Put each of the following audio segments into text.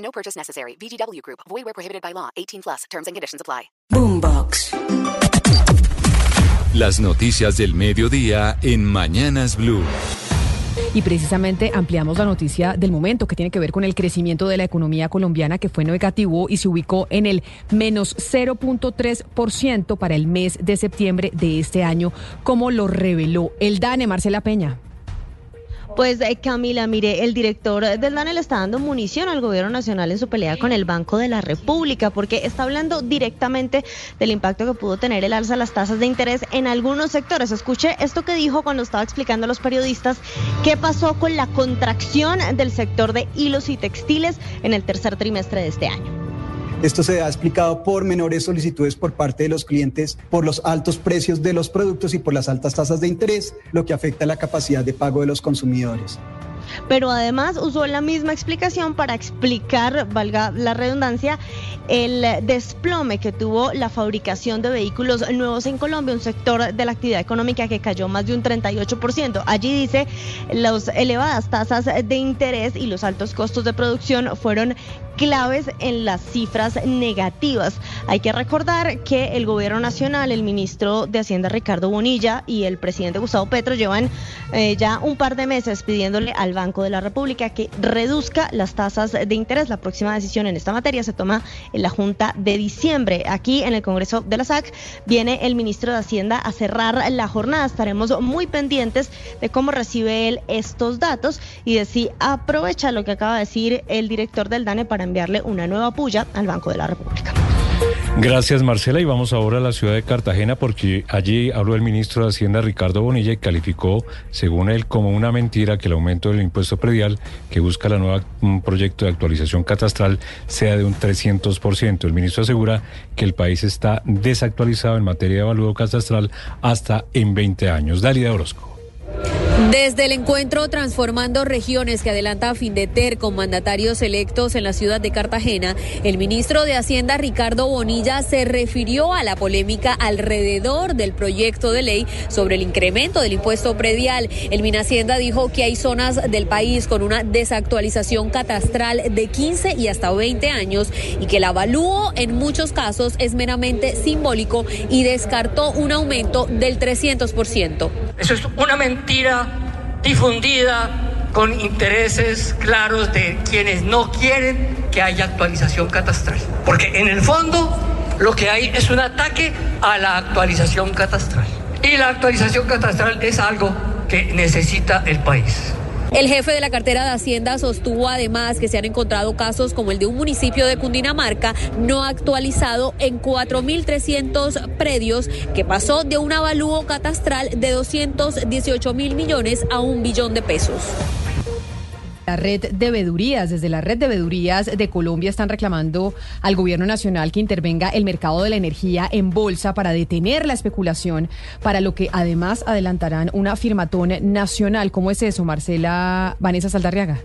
No purchase necessary. VGW Group. Void where prohibited by law. 18 plus. Terms and conditions apply. Boombox. Las noticias del mediodía en Mañanas Blue. Y precisamente ampliamos la noticia del momento que tiene que ver con el crecimiento de la economía colombiana que fue negativo y se ubicó en el menos 0.3% para el mes de septiembre de este año, como lo reveló el DANE Marcela Peña. Pues eh, Camila, mire, el director del DANE le está dando munición al gobierno nacional en su pelea con el Banco de la República, porque está hablando directamente del impacto que pudo tener el alza de las tasas de interés en algunos sectores. Escuche esto que dijo cuando estaba explicando a los periodistas qué pasó con la contracción del sector de hilos y textiles en el tercer trimestre de este año. Esto se ha explicado por menores solicitudes por parte de los clientes, por los altos precios de los productos y por las altas tasas de interés, lo que afecta la capacidad de pago de los consumidores pero además usó la misma explicación para explicar, valga la redundancia, el desplome que tuvo la fabricación de vehículos nuevos en Colombia, un sector de la actividad económica que cayó más de un 38%. Allí dice, las elevadas tasas de interés y los altos costos de producción fueron claves en las cifras negativas. Hay que recordar que el gobierno nacional, el ministro de Hacienda Ricardo Bonilla y el presidente Gustavo Petro llevan eh, ya un par de meses pidiéndole al Banco de la República que reduzca las tasas de interés. La próxima decisión en esta materia se toma en la Junta de diciembre. Aquí en el Congreso de la SAC viene el ministro de Hacienda a cerrar la jornada. Estaremos muy pendientes de cómo recibe él estos datos y de si aprovecha lo que acaba de decir el director del DANE para enviarle una nueva puya al Banco de la República. Gracias Marcela y vamos ahora a la ciudad de Cartagena porque allí habló el ministro de Hacienda Ricardo Bonilla y calificó según él como una mentira que el aumento del impuesto predial que busca la nueva proyecto de actualización catastral sea de un 300%. El ministro asegura que el país está desactualizado en materia de evalúo catastral hasta en 20 años. Dalida Orozco. Desde el encuentro Transformando Regiones que adelanta Findeter con mandatarios electos en la ciudad de Cartagena, el ministro de Hacienda Ricardo Bonilla se refirió a la polémica alrededor del proyecto de ley sobre el incremento del impuesto predial. El Minhacienda dijo que hay zonas del país con una desactualización catastral de 15 y hasta 20 años y que el avalúo en muchos casos es meramente simbólico y descartó un aumento del 300%. Eso es una mentira difundida con intereses claros de quienes no quieren que haya actualización catastral. Porque en el fondo lo que hay es un ataque a la actualización catastral. Y la actualización catastral es algo que necesita el país. El jefe de la cartera de Hacienda sostuvo además que se han encontrado casos como el de un municipio de Cundinamarca no actualizado en 4.300 predios que pasó de un avalúo catastral de 218 mil millones a un billón de pesos. La red de vedurías, desde la red de vedurías de Colombia están reclamando al gobierno nacional que intervenga el mercado de la energía en bolsa para detener la especulación, para lo que además adelantarán una firmatón nacional. ¿Cómo es eso, Marcela Vanessa Saldarriaga?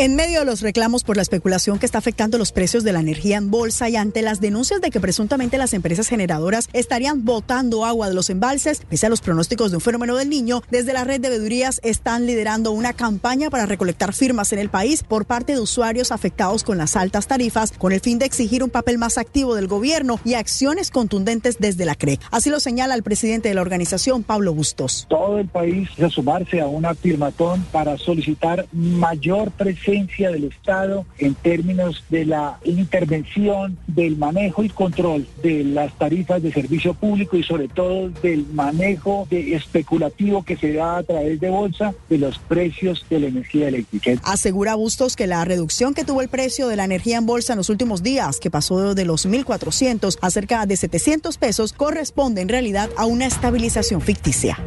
En medio de los reclamos por la especulación que está afectando los precios de la energía en bolsa y ante las denuncias de que presuntamente las empresas generadoras estarían botando agua de los embalses, pese a los pronósticos de un fenómeno del niño, desde la red de vedurías están liderando una campaña para recolectar firmas en el país por parte de usuarios afectados con las altas tarifas, con el fin de exigir un papel más activo del gobierno y acciones contundentes desde la CRE. Así lo señala el presidente de la organización, Pablo Bustos. Todo el país a sumarse a una firmatón para solicitar mayor presencia del Estado en términos de la intervención, del manejo y control de las tarifas de servicio público y sobre todo del manejo de especulativo que se da a través de bolsa de los precios de la energía eléctrica. Asegura Bustos que la reducción que tuvo el precio de la energía en bolsa en los últimos días, que pasó de los 1.400 a cerca de 700 pesos, corresponde en realidad a una estabilización ficticia.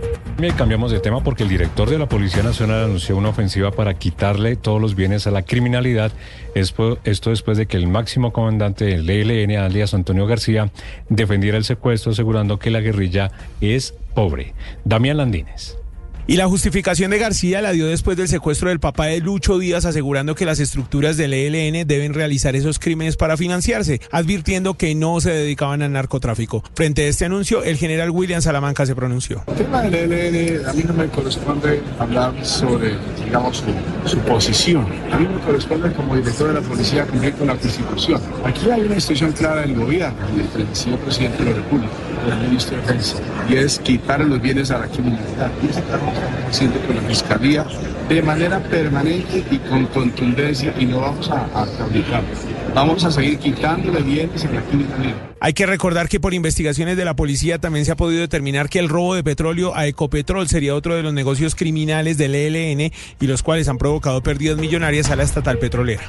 Cambiamos de tema porque el director de la Policía Nacional anunció una ofensiva para quitarle todos los bienes a la criminalidad. Esto después de que el máximo comandante del ELN, alias Antonio García, defendiera el secuestro asegurando que la guerrilla es pobre. Damián Landines. Y la justificación de García la dio después del secuestro del papá de Lucho Díaz, asegurando que las estructuras del ELN deben realizar esos crímenes para financiarse, advirtiendo que no se dedicaban al narcotráfico. Frente a este anuncio, el general William Salamanca se pronunció. El tema del ELN, a mí no me corresponde hablar sobre, digamos, su, posición. A mí me corresponde como director de la policía cumplir con la Constitución. Aquí hay una instrucción clara del gobierno, del señor presidente de la República, del ministro de Defensa, y es quitar los bienes a la criminalidad. Haciendo con la Fiscalía de manera permanente y con contundencia y no vamos a, a Vamos a seguir quitándole bienes a la criminalidad. Hay que recordar que por investigaciones de la policía también se ha podido determinar que el robo de petróleo a Ecopetrol sería otro de los negocios criminales del ELN y los cuales han provocado pérdidas millonarias a la estatal petrolera.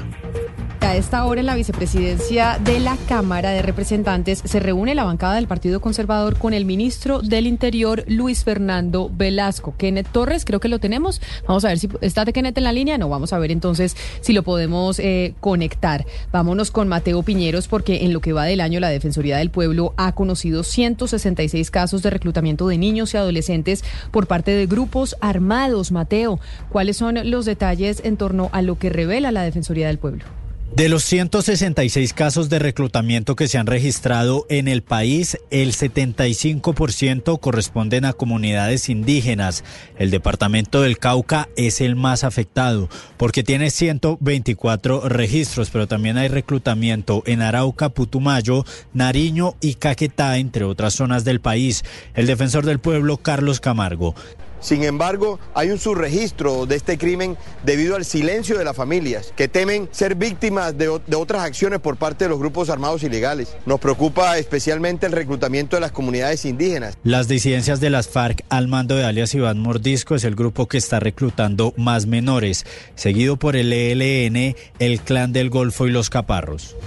A esta hora en la vicepresidencia de la Cámara de Representantes se reúne la bancada del Partido Conservador con el ministro del Interior, Luis Fernando Velasco. Kenneth Torres, creo que lo tenemos. Vamos a ver si está de Kenneth en la línea. No, vamos a ver entonces si lo podemos eh, conectar. Vámonos con Mateo Piñeros porque en lo que va del año la Defensoría del Pueblo ha conocido 166 casos de reclutamiento de niños y adolescentes por parte de grupos armados. Mateo, ¿cuáles son los detalles en torno a lo que revela la Defensoría del Pueblo? De los 166 casos de reclutamiento que se han registrado en el país, el 75% corresponden a comunidades indígenas. El departamento del Cauca es el más afectado porque tiene 124 registros, pero también hay reclutamiento en Arauca, Putumayo, Nariño y Caquetá, entre otras zonas del país. El defensor del pueblo, Carlos Camargo, sin embargo, hay un subregistro de este crimen debido al silencio de las familias, que temen ser víctimas de, otras acciones por parte de los grupos armados ilegales. Nos preocupa especialmente el reclutamiento de las comunidades indígenas. Las disidencias de las FARC al mando de alias Iván Mordisco es el grupo que está reclutando más menores, seguido por el ELN, el Clan del Golfo y los Caparros.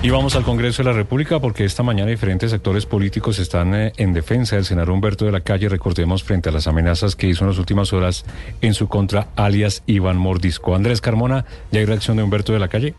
Y vamos al Congreso de la República porque esta mañana diferentes sectores políticos están eh, en defensa del senador Humberto de la Calle, recordemos, frente a las amenazas que hizo en las últimas horas en su contra, alias Iván Mordisco. Andrés Carmona, ¿ya hay reacción de Humberto de la Calle?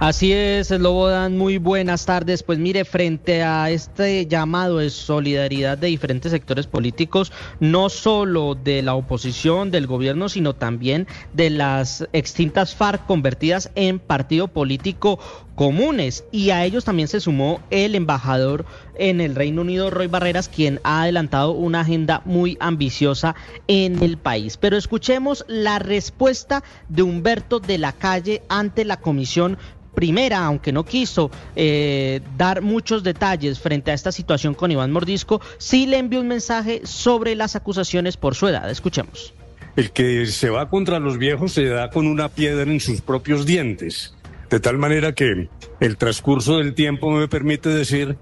Así es, Dan, muy buenas tardes. Pues mire, frente a este llamado de solidaridad de diferentes sectores políticos, no solo de la oposición, del gobierno, sino también de las extintas FARC convertidas en partido político comunes. Y a ellos también se sumó el embajador en el Reino Unido, Roy Barreras, quien ha adelantado una agenda muy ambiciosa en el país. Pero escuchemos la respuesta de Humberto de la Calle ante la Comisión primera, aunque no quiso eh, dar muchos detalles frente a esta situación con Iván Mordisco, sí le envió un mensaje sobre las acusaciones por su edad. Escuchemos. El que se va contra los viejos se da con una piedra en sus propios dientes. De tal manera que el transcurso del tiempo me permite decir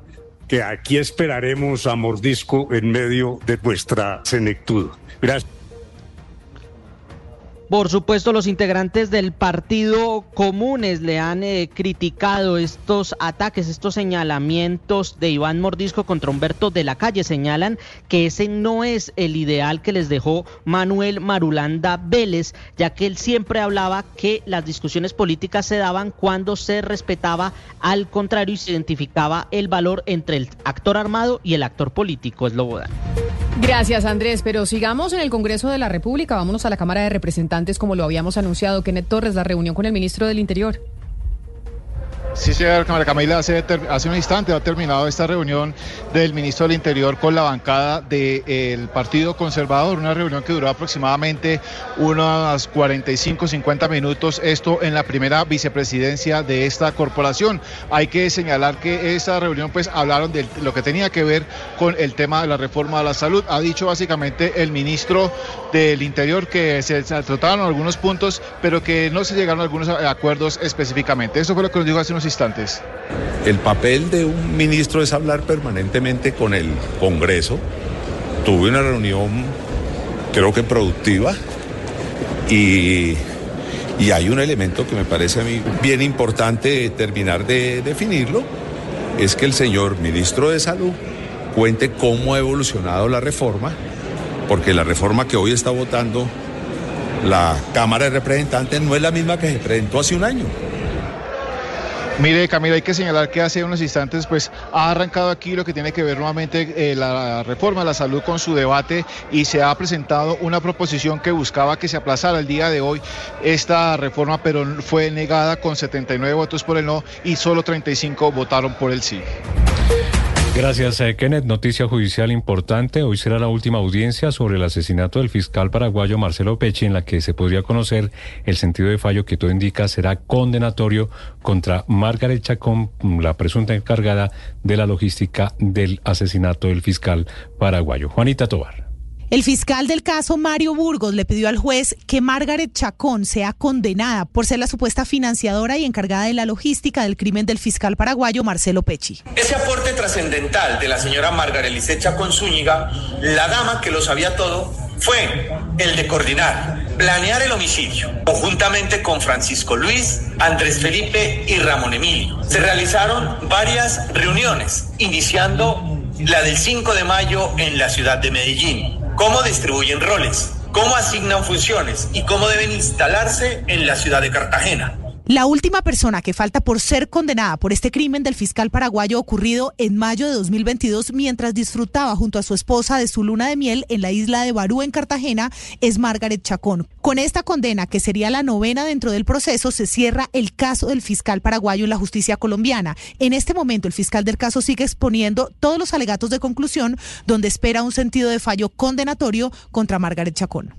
que aquí esperaremos a Mordisco en medio de nuestra senectud. Gracias. Por supuesto, los integrantes del Partido Comunes le han eh, criticado estos ataques, estos señalamientos de Iván Mordisco contra Humberto de la Calle. Señalan que ese no es el ideal que les dejó Manuel Marulanda Vélez, ya que él siempre hablaba que las discusiones políticas se daban cuando se respetaba al contrario y se identificaba el valor entre el actor armado y el actor político. Es Lobodan. Gracias, Andrés. Pero sigamos en el Congreso de la República. Vámonos a la Cámara de Representantes, como lo habíamos anunciado. Kenneth Torres, la reunión con el ministro del Interior. Sí, señor Camila, hace, hace un instante ha terminado esta reunión del ministro del Interior con la bancada del Partido Conservador, una reunión que duró aproximadamente unas 45, 50 minutos, esto en la primera vicepresidencia de esta corporación. Hay que señalar que esa reunión pues hablaron de lo que tenía que ver con el tema de la reforma de la salud. Ha dicho básicamente el ministro del Interior que se trataron algunos puntos, pero que no se llegaron a algunos acuerdos específicamente. Eso fue lo que nos dijo hace unos instantes. El papel de un ministro es hablar permanentemente con el Congreso. Tuve una reunión, creo que productiva, y, y hay un elemento que me parece a mí bien importante terminar de definirlo, es que el señor ministro de Salud cuente cómo ha evolucionado la reforma, porque la reforma que hoy está votando la Cámara de Representantes no es la misma que se presentó hace un año. Mire, Camila, hay que señalar que hace unos instantes pues ha arrancado aquí lo que tiene que ver nuevamente eh, la reforma de la salud con su debate y se ha presentado una proposición que buscaba que se aplazara el día de hoy esta reforma, pero fue negada con 79 votos por el no y solo 35 votaron por el sí. Gracias, eh, Kenneth. Noticia judicial importante. Hoy será la última audiencia sobre el asesinato del fiscal paraguayo Marcelo Pecci, en la que se podría conocer el sentido de fallo que todo indica será condenatorio contra Margaret Chacón, la presunta encargada de la logística del asesinato del fiscal paraguayo. Juanita Tobar. El fiscal del caso, Mario Burgos, le pidió al juez que Margaret Chacón sea condenada por ser la supuesta financiadora y encargada de la logística del crimen del fiscal paraguayo Marcelo Pecci. Ese aporte trascendental de la señora Margaret Lisset Chacón Zúñiga, la dama que lo sabía todo, fue el de coordinar, planear el homicidio, conjuntamente con Francisco Luis, Andrés Felipe y Ramón Emilio. Se realizaron varias reuniones, iniciando la del 5 de mayo en la ciudad de Medellín cómo distribuyen roles, cómo asignan funciones y cómo deben instalarse en la ciudad de Cartagena. La última persona que falta por ser condenada por este crimen del fiscal paraguayo ocurrido en mayo de 2022 mientras disfrutaba junto a su esposa de su luna de miel en la isla de Barú en Cartagena es Margaret Chacón. Con esta condena, que sería la novena dentro del proceso, se cierra el caso del fiscal paraguayo en la justicia colombiana. En este momento el fiscal del caso sigue exponiendo todos los alegatos de conclusión donde espera un sentido de fallo condenatorio contra Margaret Chacón.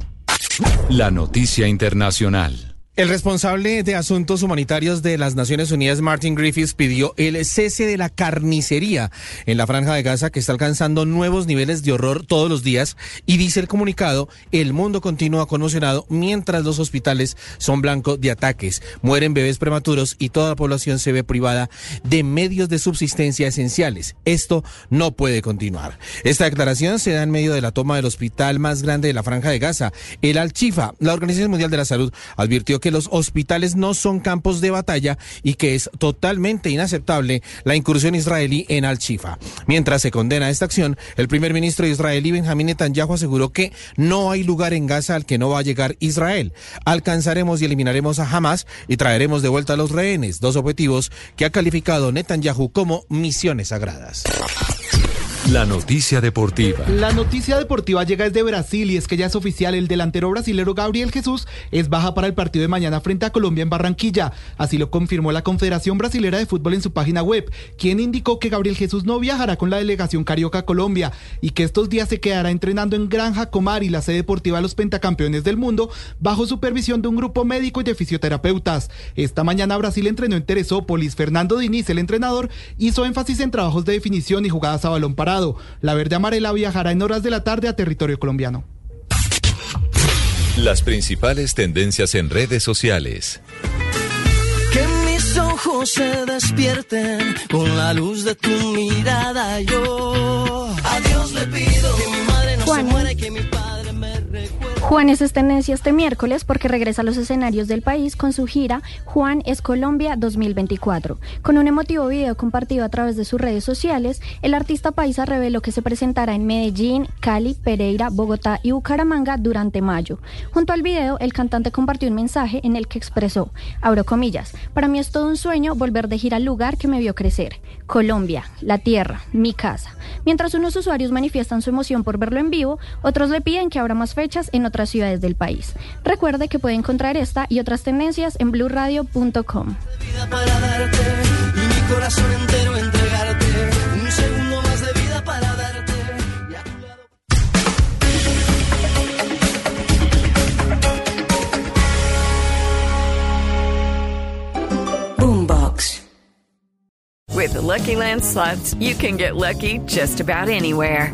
La noticia internacional. El responsable de asuntos humanitarios de las Naciones Unidas, Martin Griffiths, pidió el cese de la carnicería en la franja de Gaza que está alcanzando nuevos niveles de horror todos los días y dice el comunicado, el mundo continúa conmocionado mientras los hospitales son blancos de ataques, mueren bebés prematuros y toda la población se ve privada de medios de subsistencia esenciales. Esto no puede continuar. Esta declaración se da en medio de la toma del hospital más grande de la franja de Gaza, el Al-Chifa. La Organización Mundial de la Salud advirtió que que los hospitales no son campos de batalla y que es totalmente inaceptable la incursión israelí en Al-Shifa. Mientras se condena esta acción, el primer ministro israelí Benjamín Netanyahu aseguró que no hay lugar en Gaza al que no va a llegar Israel. Alcanzaremos y eliminaremos a Hamas y traeremos de vuelta a los rehenes, dos objetivos que ha calificado Netanyahu como misiones sagradas. La noticia deportiva. La noticia deportiva llega desde Brasil y es que ya es oficial el delantero brasilero Gabriel Jesús es baja para el partido de mañana frente a Colombia en Barranquilla. Así lo confirmó la Confederación Brasilera de Fútbol en su página web, quien indicó que Gabriel Jesús no viajará con la delegación Carioca Colombia y que estos días se quedará entrenando en Granja Comar y la sede deportiva de los pentacampeones del mundo bajo supervisión de un grupo médico y de fisioterapeutas. Esta mañana Brasil entrenó en Teresópolis. Fernando Diniz, el entrenador, hizo énfasis en trabajos de definición y jugadas a balón parado. La verde amarela viajará en horas de la tarde a territorio colombiano. Las principales tendencias en redes sociales. Que mis ojos se despierten con la luz de tu mirada. Yo a Dios le pido Juan es tendencia este miércoles porque regresa a los escenarios del país con su gira Juan es Colombia 2024. Con un emotivo video compartido a través de sus redes sociales, el artista paisa reveló que se presentará en Medellín, Cali, Pereira, Bogotá y Bucaramanga durante mayo. Junto al video, el cantante compartió un mensaje en el que expresó, abro comillas, para mí es todo un sueño volver de gira al lugar que me vio crecer, Colombia, la tierra, mi casa. Mientras unos usuarios manifiestan su emoción por verlo en vivo, otros le piden que abra más fechas en otras ciudades del país. Recuerde que puede encontrar esta y otras tendencias en blurradio.com. With the Lucky Land slots, you can get lucky just about anywhere.